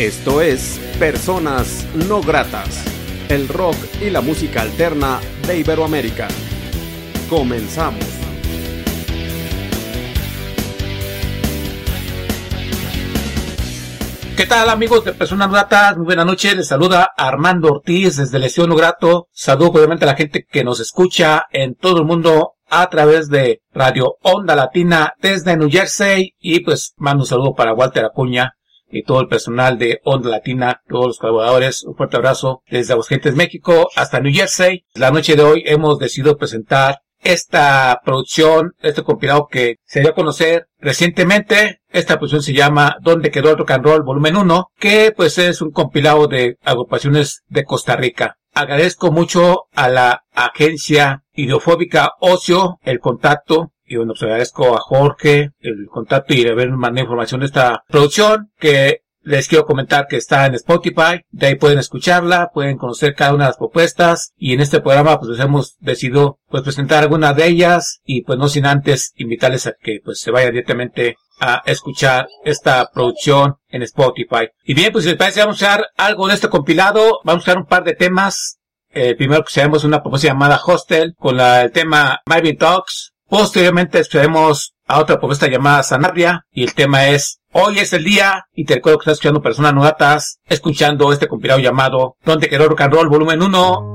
Esto es Personas No Gratas, el rock y la música alterna de Iberoamérica. Comenzamos. ¿Qué tal amigos de Personas No Gratas? Muy buenas noches, les saluda Armando Ortiz desde Lesión No Grato. Saludo obviamente a la gente que nos escucha en todo el mundo a través de Radio Onda Latina desde New Jersey y pues mando un saludo para Walter Acuña y todo el personal de Onda Latina, todos los colaboradores, un fuerte abrazo desde Aguascalientes, México hasta New Jersey. La noche de hoy hemos decidido presentar esta producción, este compilado que se dio a conocer recientemente. Esta producción se llama ¿Dónde quedó el rock and roll? volumen 1, que pues es un compilado de agrupaciones de Costa Rica. Agradezco mucho a la agencia ideofóbica Ocio el contacto y bueno, pues agradezco a Jorge el contacto y haber mandado información de esta producción que les quiero comentar que está en Spotify, de ahí pueden escucharla, pueden conocer cada una de las propuestas y en este programa pues hemos decidido pues presentar algunas de ellas y pues no sin antes invitarles a que pues se vayan directamente a escuchar esta producción en Spotify. Y bien, pues si les parece vamos a usar algo de este compilado, vamos a usar un par de temas. Eh, primero que seamos una propuesta llamada Hostel con la, el tema Marvin Talks. Posteriormente escucharemos a otra propuesta llamada Sanabria y el tema es Hoy es el día y te recuerdo que estás escuchando Personas Novatas, escuchando este compilado llamado Donde quedó Rock and Roll volumen 1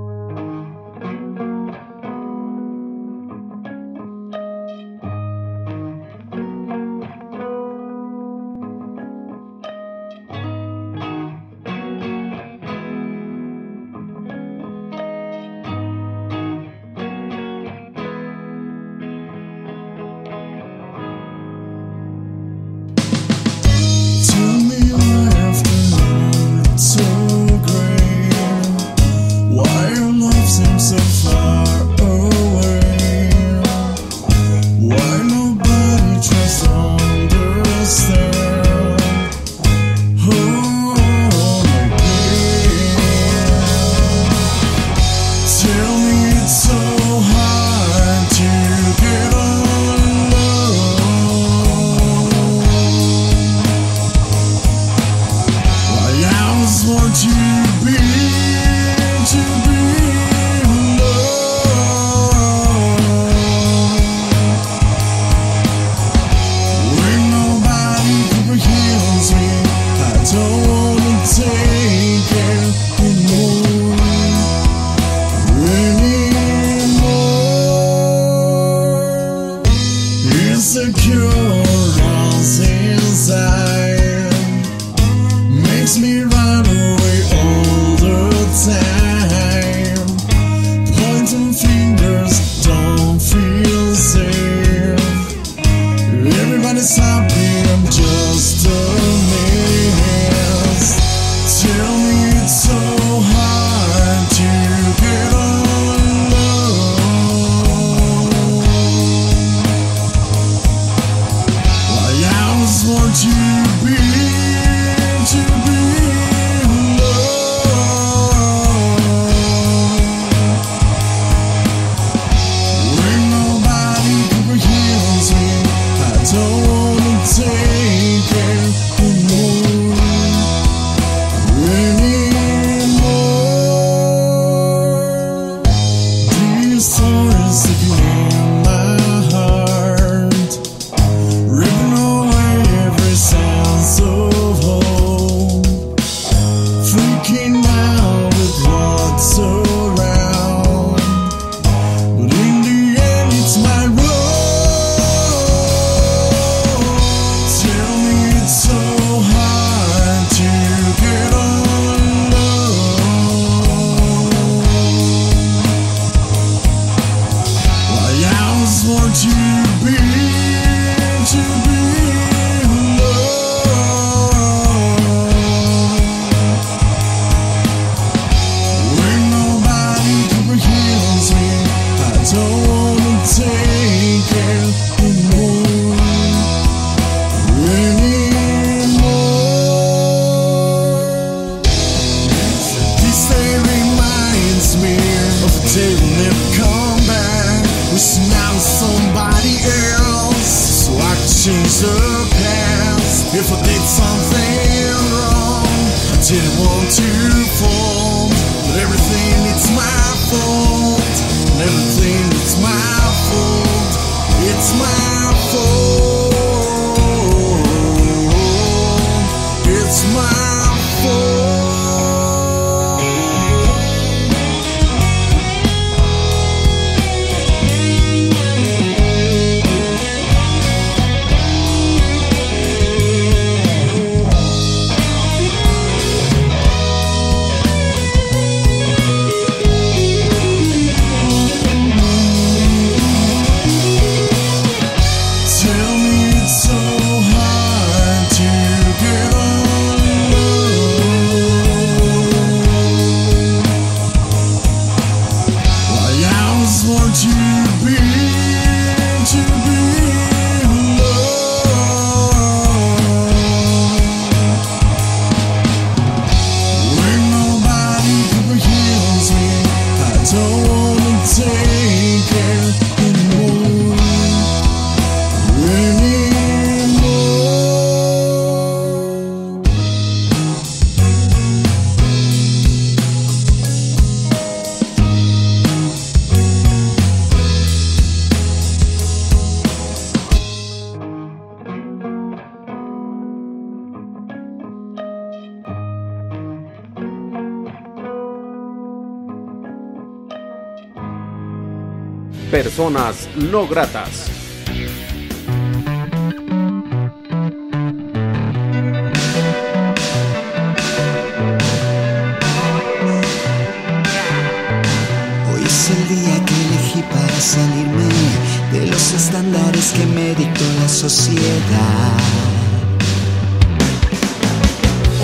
personas no gratas.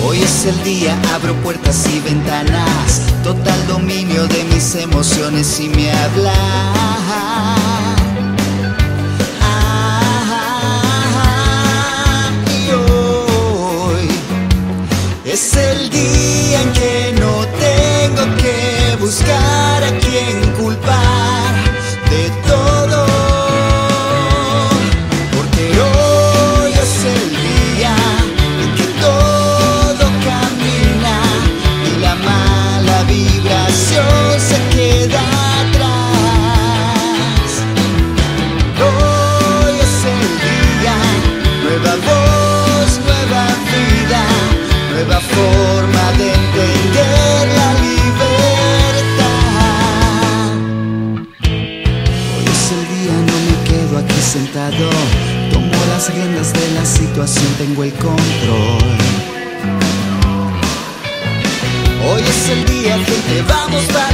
Hoy es el día, abro puertas y ventanas, total dominio de mis emociones y me hablas. situación tengo el control. Hoy es el día, gente, vamos para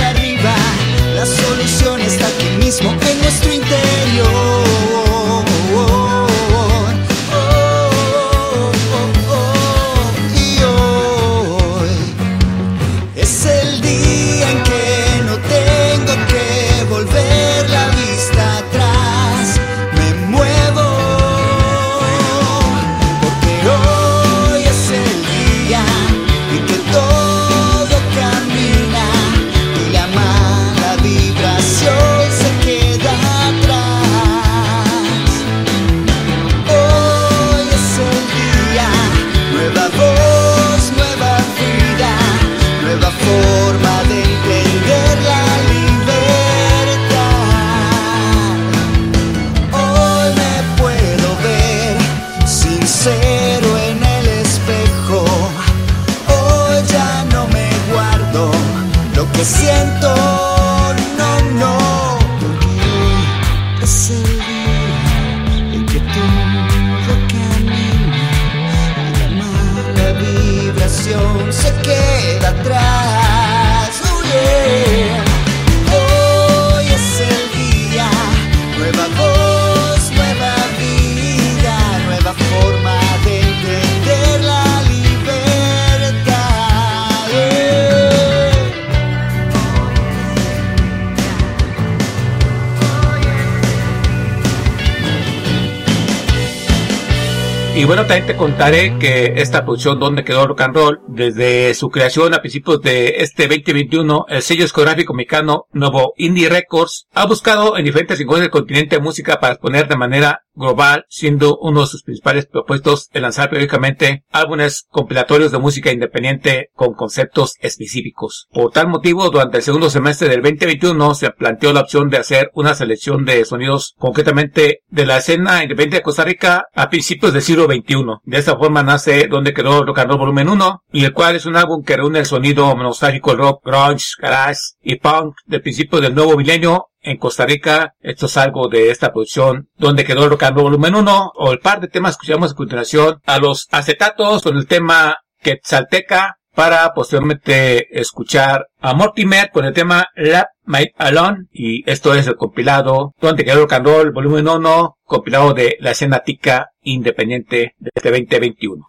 cortamente contaré que esta producción Donde quedó rock and roll, desde su creación a principios de este 2021, el sello discográfico mexicano Nuevo Indie Records ha buscado en diferentes rincones del continente música para exponer de manera global, siendo uno de sus principales propuestos el lanzar periódicamente álbumes compilatorios de música independiente con conceptos específicos. Por tal motivo, durante el segundo semestre del 2021 se planteó la opción de hacer una selección de sonidos concretamente de la escena independiente de Costa Rica a principios del siglo XXI. De esta forma nace Donde quedó Rock and Volumen 1, y el cual es un álbum que reúne el sonido nostálgico rock, grunge, garage y punk del principio del nuevo milenio en Costa Rica. Esto es algo de esta producción donde quedó el rock volumen 1 o el par de temas que escuchamos a continuación a los acetatos con el tema Quetzalteca para posteriormente escuchar a Mortimer con el tema Lap My Alone y esto es el compilado donde quedó el rock and volumen 1 compilado de la escena tica independiente de este 2021.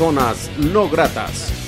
Personas no gratas.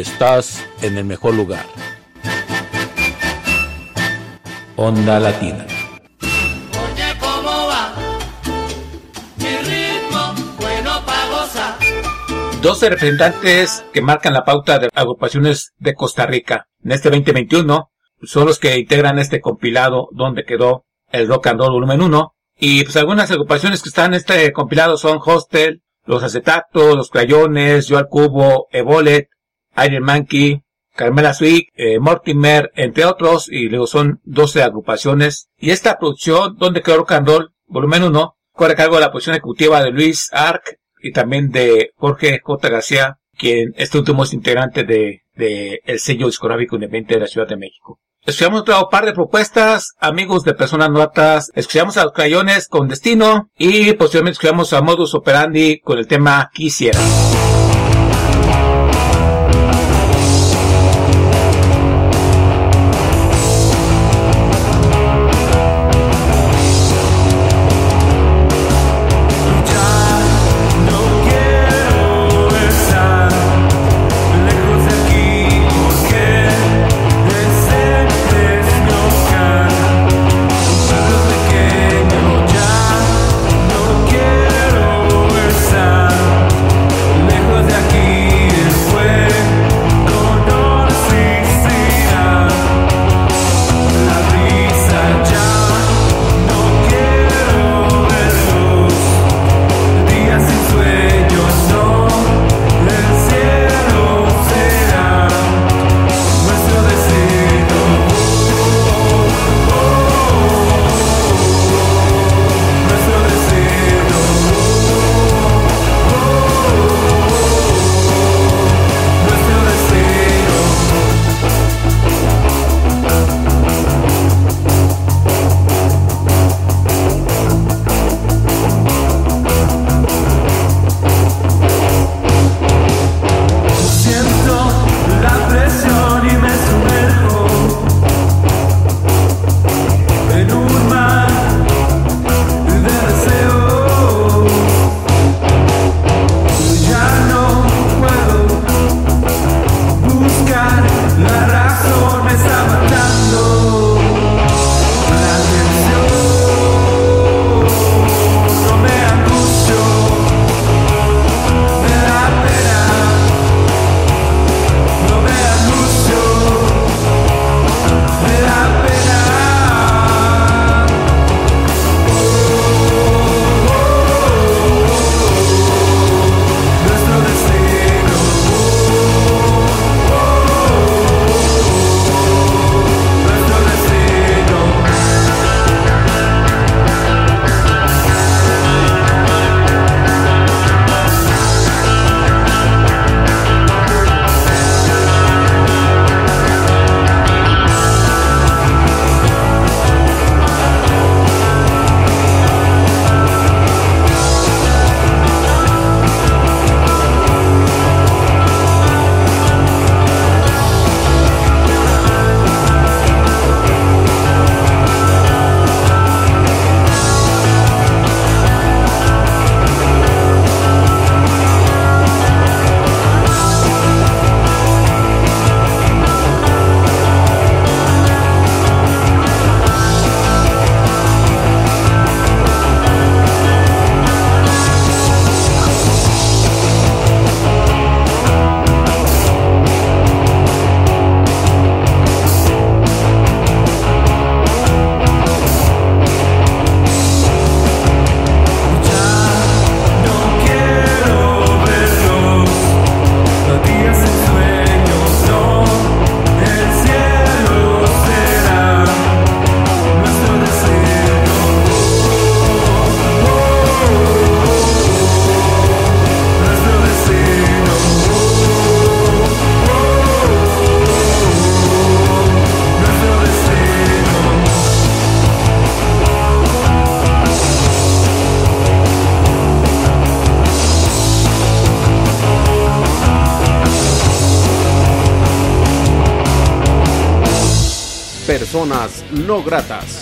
Estás en el mejor lugar. Onda Latina. Oye, ¿cómo va? Mi ritmo, bueno pa' gozar. 12 representantes que marcan la pauta de agrupaciones de Costa Rica en este 2021 son los que integran este compilado donde quedó el Rock and Roll Volumen 1. Y pues algunas agrupaciones que están en este compilado son Hostel, Los Acetatos, Los Crayones, Yo al Cubo, Evolet, Iron Monkey, Carmela Sweet, eh, Mortimer, entre otros, y luego son 12 agrupaciones. Y esta producción, donde quedó Rock and Roll, volumen 1, corre a cargo de la posición ejecutiva de Luis Arc y también de Jorge J. García, quien este último es integrante de, de el sello discográfico independiente de la Ciudad de México. Escuchamos otro par de propuestas, amigos de personas notas. Escuchamos a los crayones con Destino y posteriormente escuchamos a Modus Operandi con el tema Quisiera. No gratas.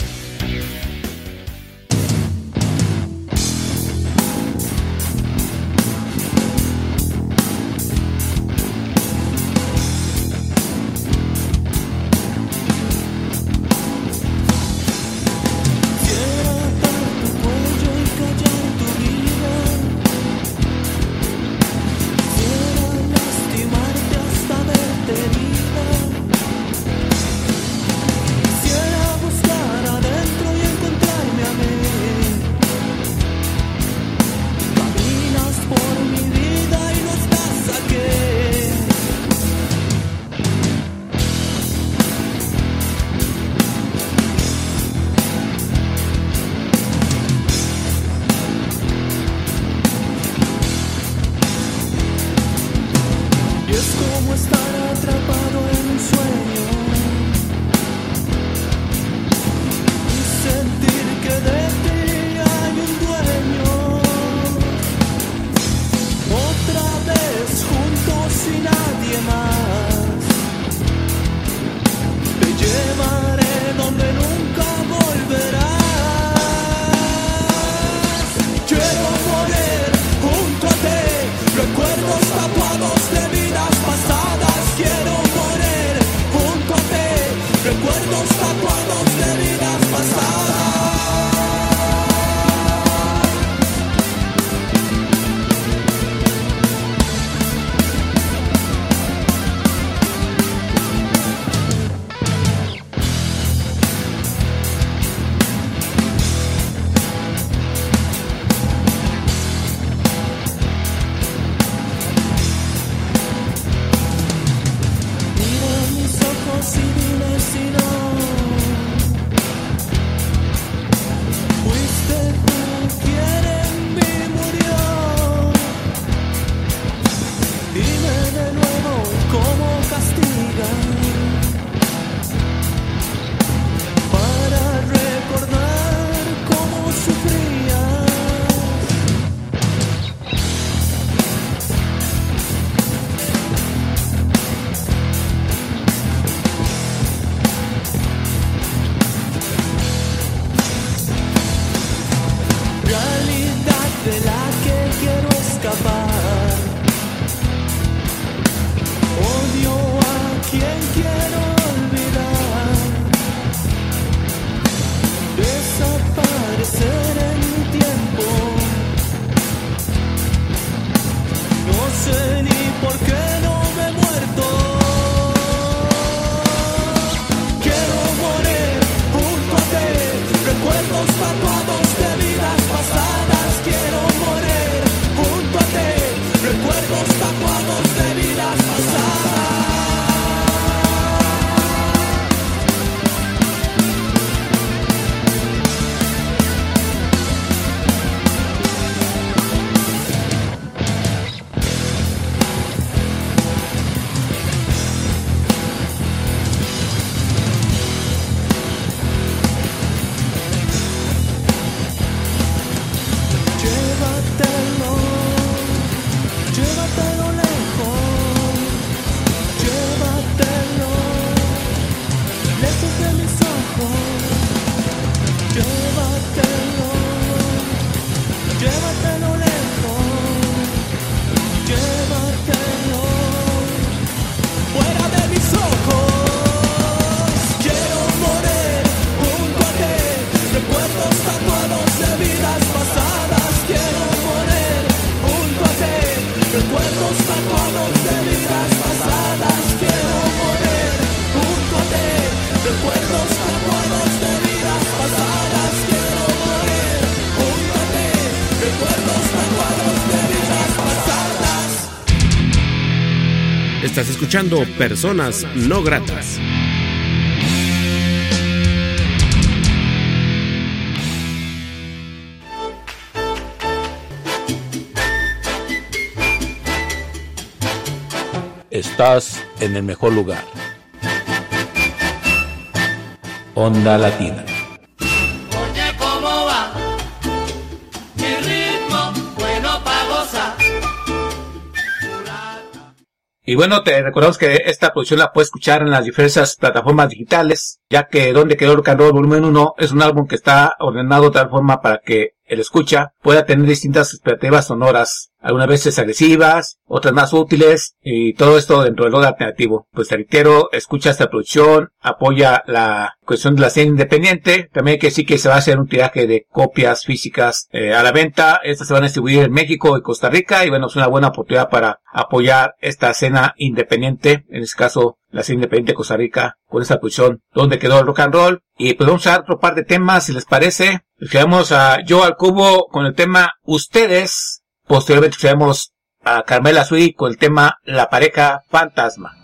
Escuchando Personas No Gratas. Estás en el mejor lugar. Onda Latina. Y bueno, te recordamos que esta producción la puedes escuchar en las diversas plataformas digitales, ya que Donde quedó and Roll Volumen 1 es un álbum que está ordenado de tal forma para que el escucha pueda tener distintas expectativas sonoras, algunas veces agresivas, otras más útiles, y todo esto dentro del orden alternativo. Pues te reitero, escucha esta producción, apoya la cuestión de la escena independiente, también que sí que se va a hacer un tiraje de copias físicas eh, a la venta, estas se van a distribuir en México y Costa Rica, y bueno, es una buena oportunidad para apoyar esta escena independiente, en este caso la escena independiente de Costa Rica, con esta producción, donde quedó el rock and roll, y pues vamos a otro par de temas, si les parece, Escuchamos a Yo al Cubo con el tema Ustedes. Posteriormente escuchamos a Carmela Sui con el tema La pareja fantasma.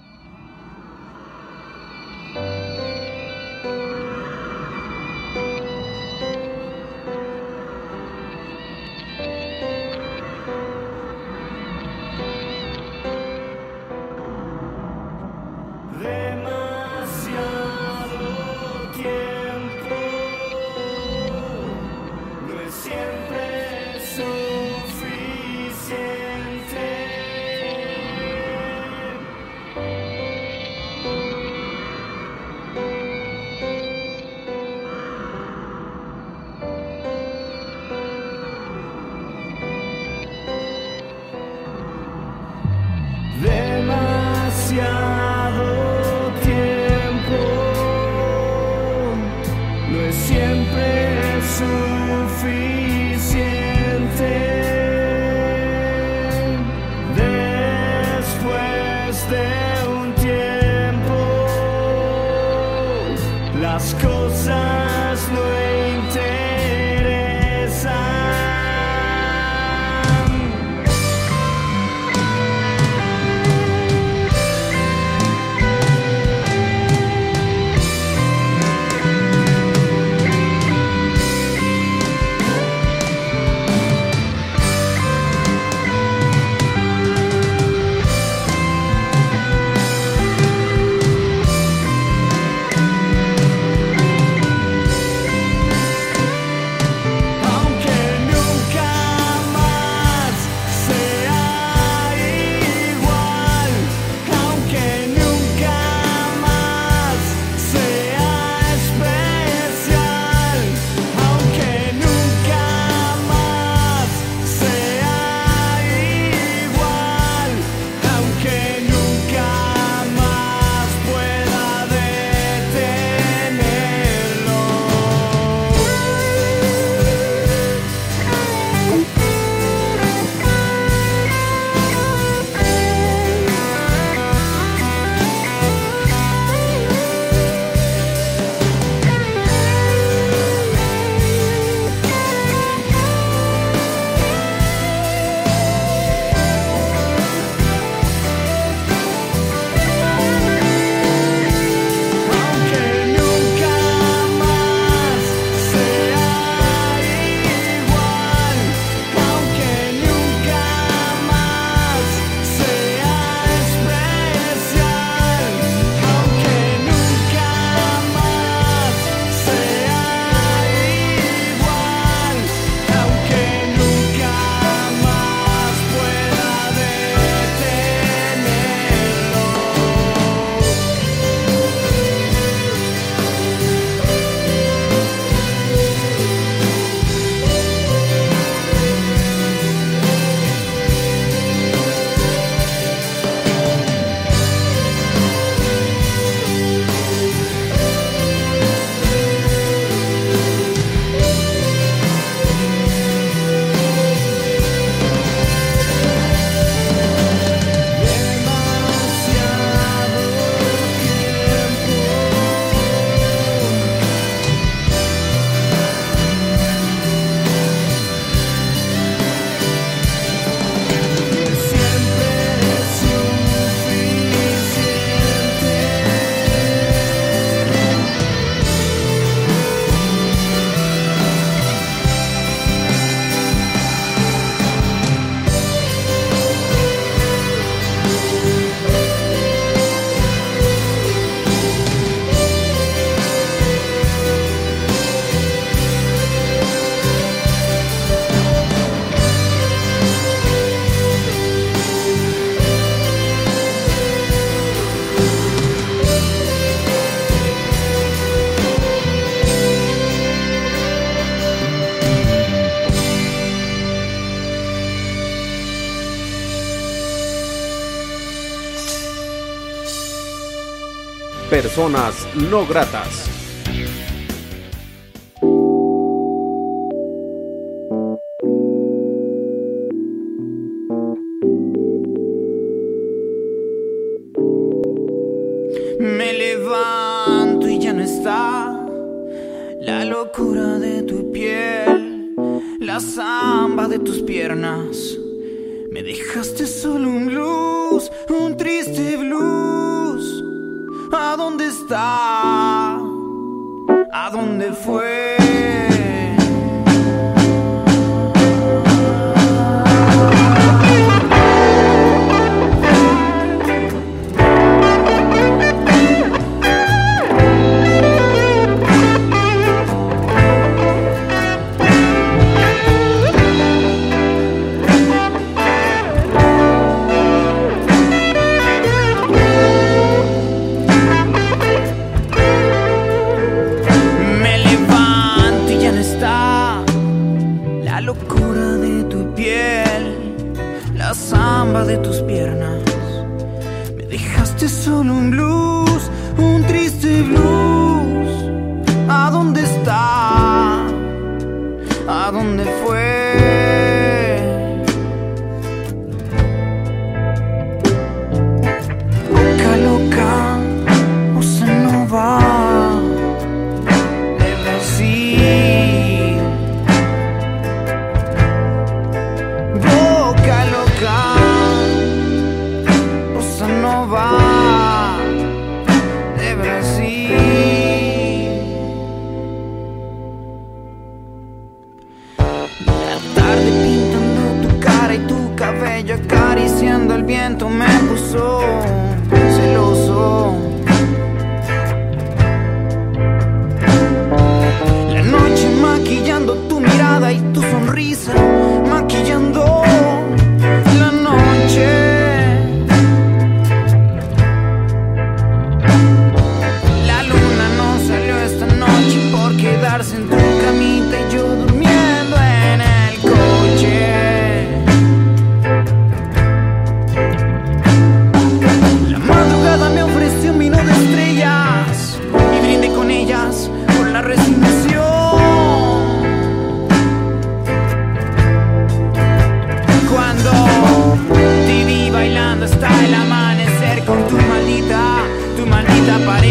Personas no gratas.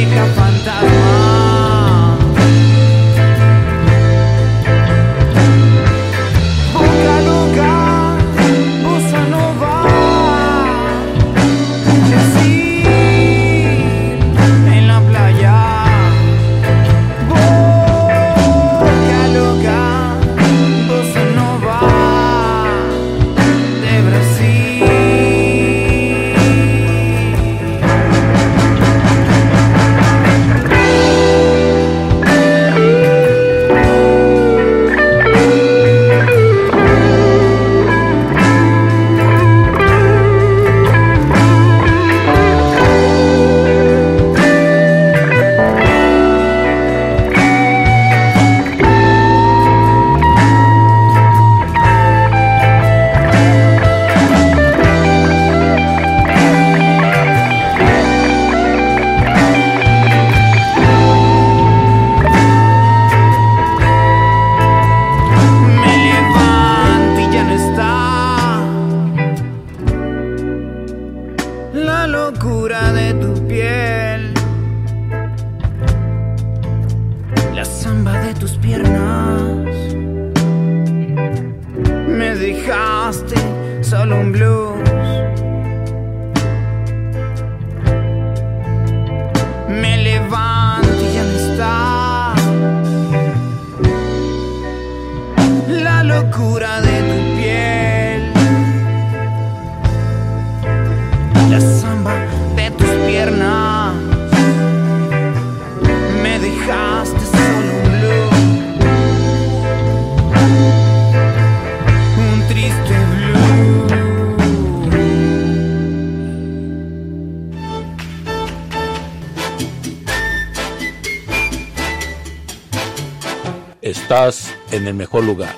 Maldita pareja fantasma. en el mejor lugar.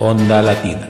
Onda Latina.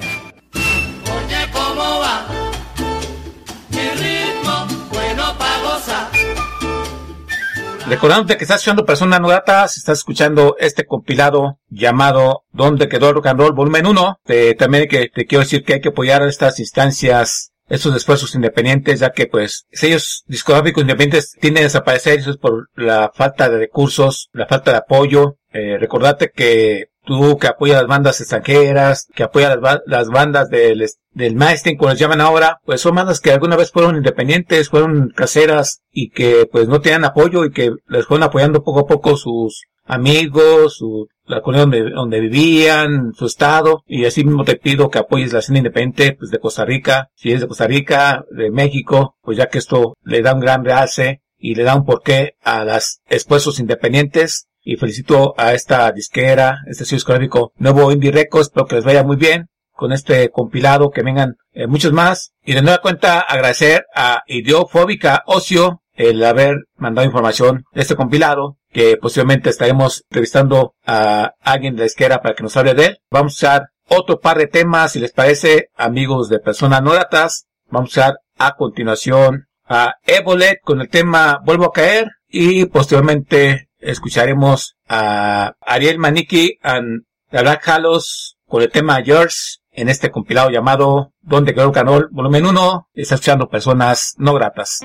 Oye, que estás escuchando Persona No Gratas, estás escuchando este compilado llamado ¿Dónde quedó el rock and roll? Volumen 1. Te, también que, te quiero decir que hay que apoyar a estas instancias estos esfuerzos independientes, ya que pues sellos discográficos independientes tienen que desaparecer, eso es por la falta de recursos, la falta de apoyo. Eh, recordate que tú que apoyas las bandas extranjeras, que apoyas las, bandas del, del como les llaman ahora, pues son bandas que alguna vez fueron independientes, fueron caseras y que pues no tenían apoyo y que les fueron apoyando poco a poco sus amigos, su, la comunidad donde, donde vivían, su estado, y así mismo te pido que apoyes la escena independiente pues, de Costa Rica, si es de Costa Rica, de México, pues ya que esto le da un gran realce y le da un porqué a las esfuerzos independientes y felicito a esta disquera, este sello discográfico Nuevo Indie Records, espero que les vaya muy bien con este compilado, que vengan eh, muchos más. Y de nueva cuenta agradecer a Idiofóbica Ocio el haber mandado información de este compilado, que posiblemente estaremos entrevistando a alguien de la disquera para que nos hable de él. Vamos a usar otro par de temas, si les parece, amigos de personas no datas. Vamos a usar a continuación a Evolet con el tema Vuelvo a caer y posteriormente escucharemos a Ariel Maniki and the Black Halos con el tema Yours en este compilado llamado Donde quedó el canal volumen 1. Está escuchando personas no gratas.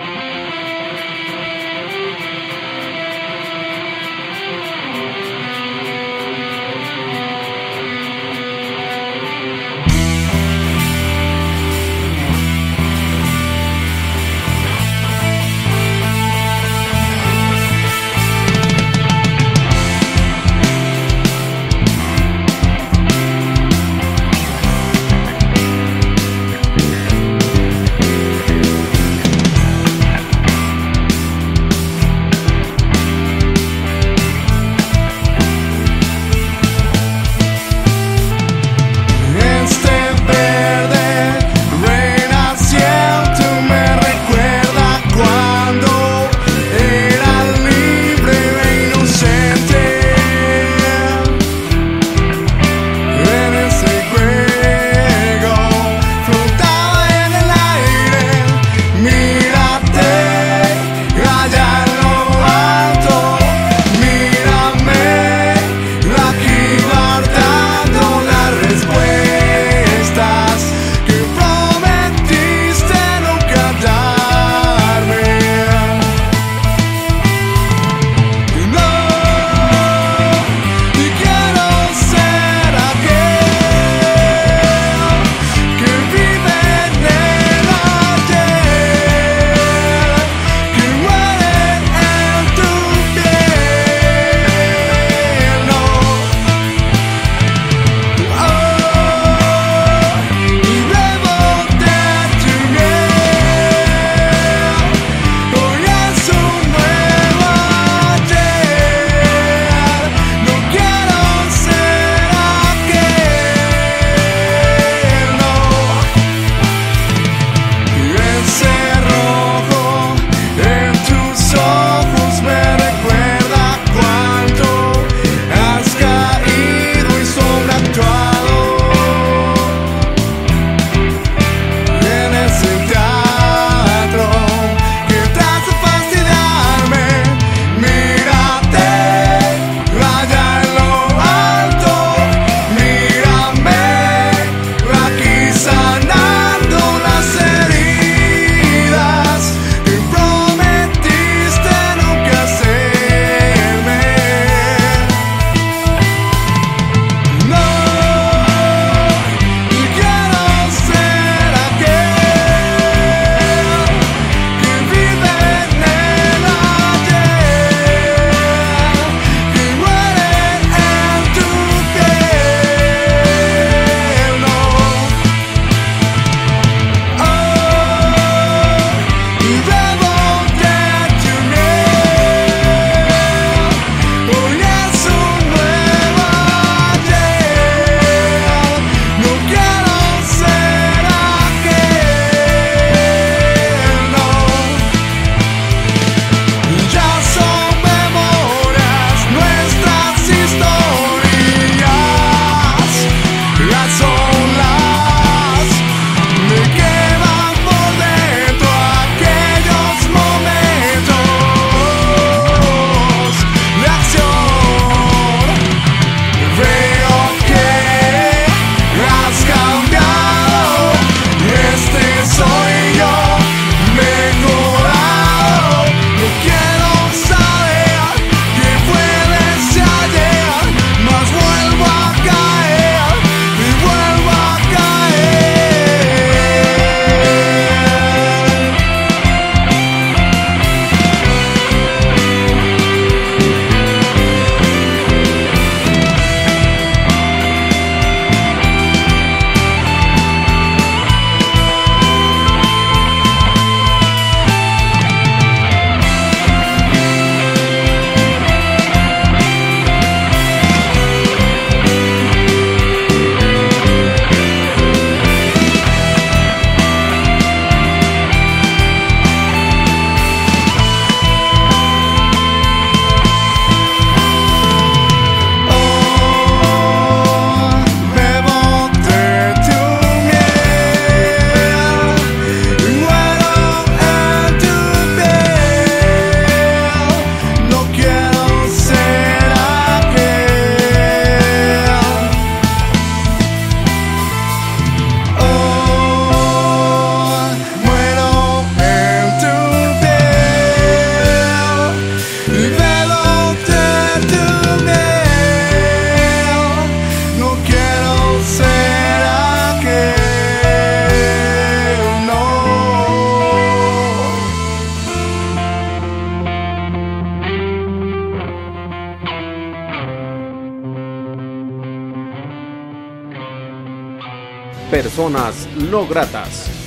personas no gratas.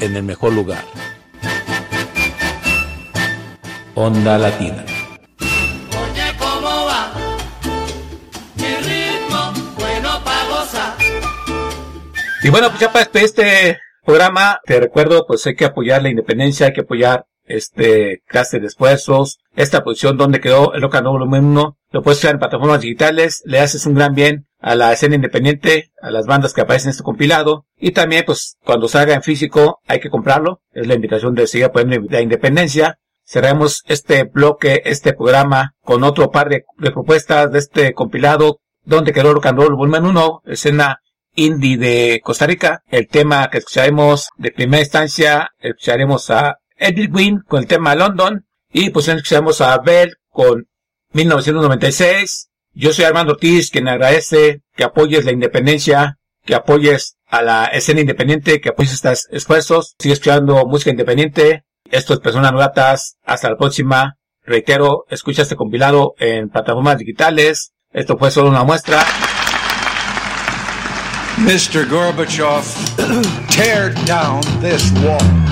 en el mejor lugar. Onda Latina. Bueno pa. Y bueno, pues ya para este programa, te recuerdo, pues hay que apoyar la independencia, hay que apoyar este clase de esfuerzos, esta posición donde quedó el Rock and Roll 1, lo puedes crear en plataformas digitales, le haces un gran bien a la escena independiente, a las bandas que aparecen en este compilado, y también pues cuando salga en físico hay que comprarlo, es la invitación de seguir apoyando la independencia. Cerramos este bloque, este programa, con otro par de, propuestas de este compilado, donde quedó rock and roll volumen 1, escena indie de Costa Rica. El tema que escucharemos de primera instancia, escucharemos a Edith Wynn con el tema London y pues escucharemos a Bell con 1996. Yo soy Armando Ortiz, quien agradece que apoyes la independencia, que apoyes a la escena independiente, que apoyes estos esfuerzos. Sigue escuchando música independiente. Esto es Personas Novatas. Hasta la próxima. Reitero, escucha este compilado en plataformas digitales. Esto fue solo una muestra. Mr. Gorbachev, tear down this wall.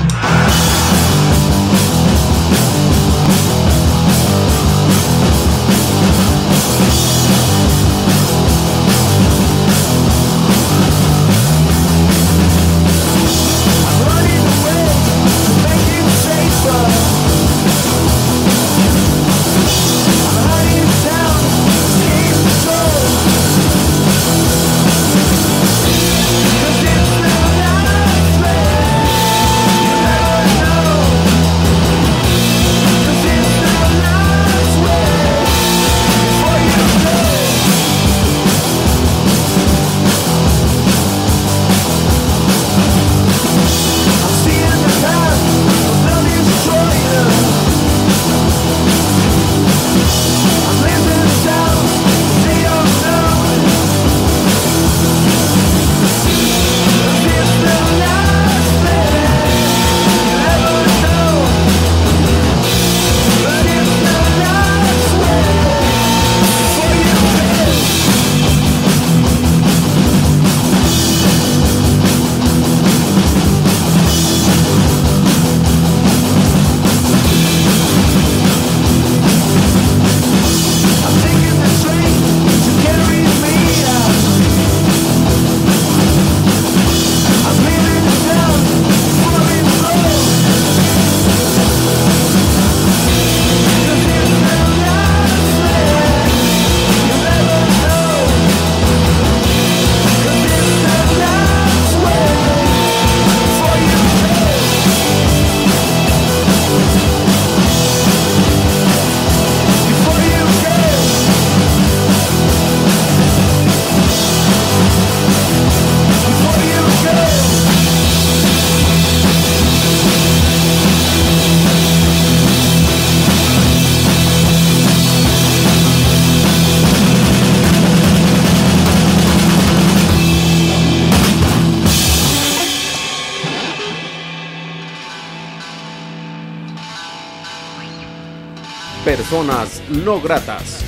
Personas no gratas.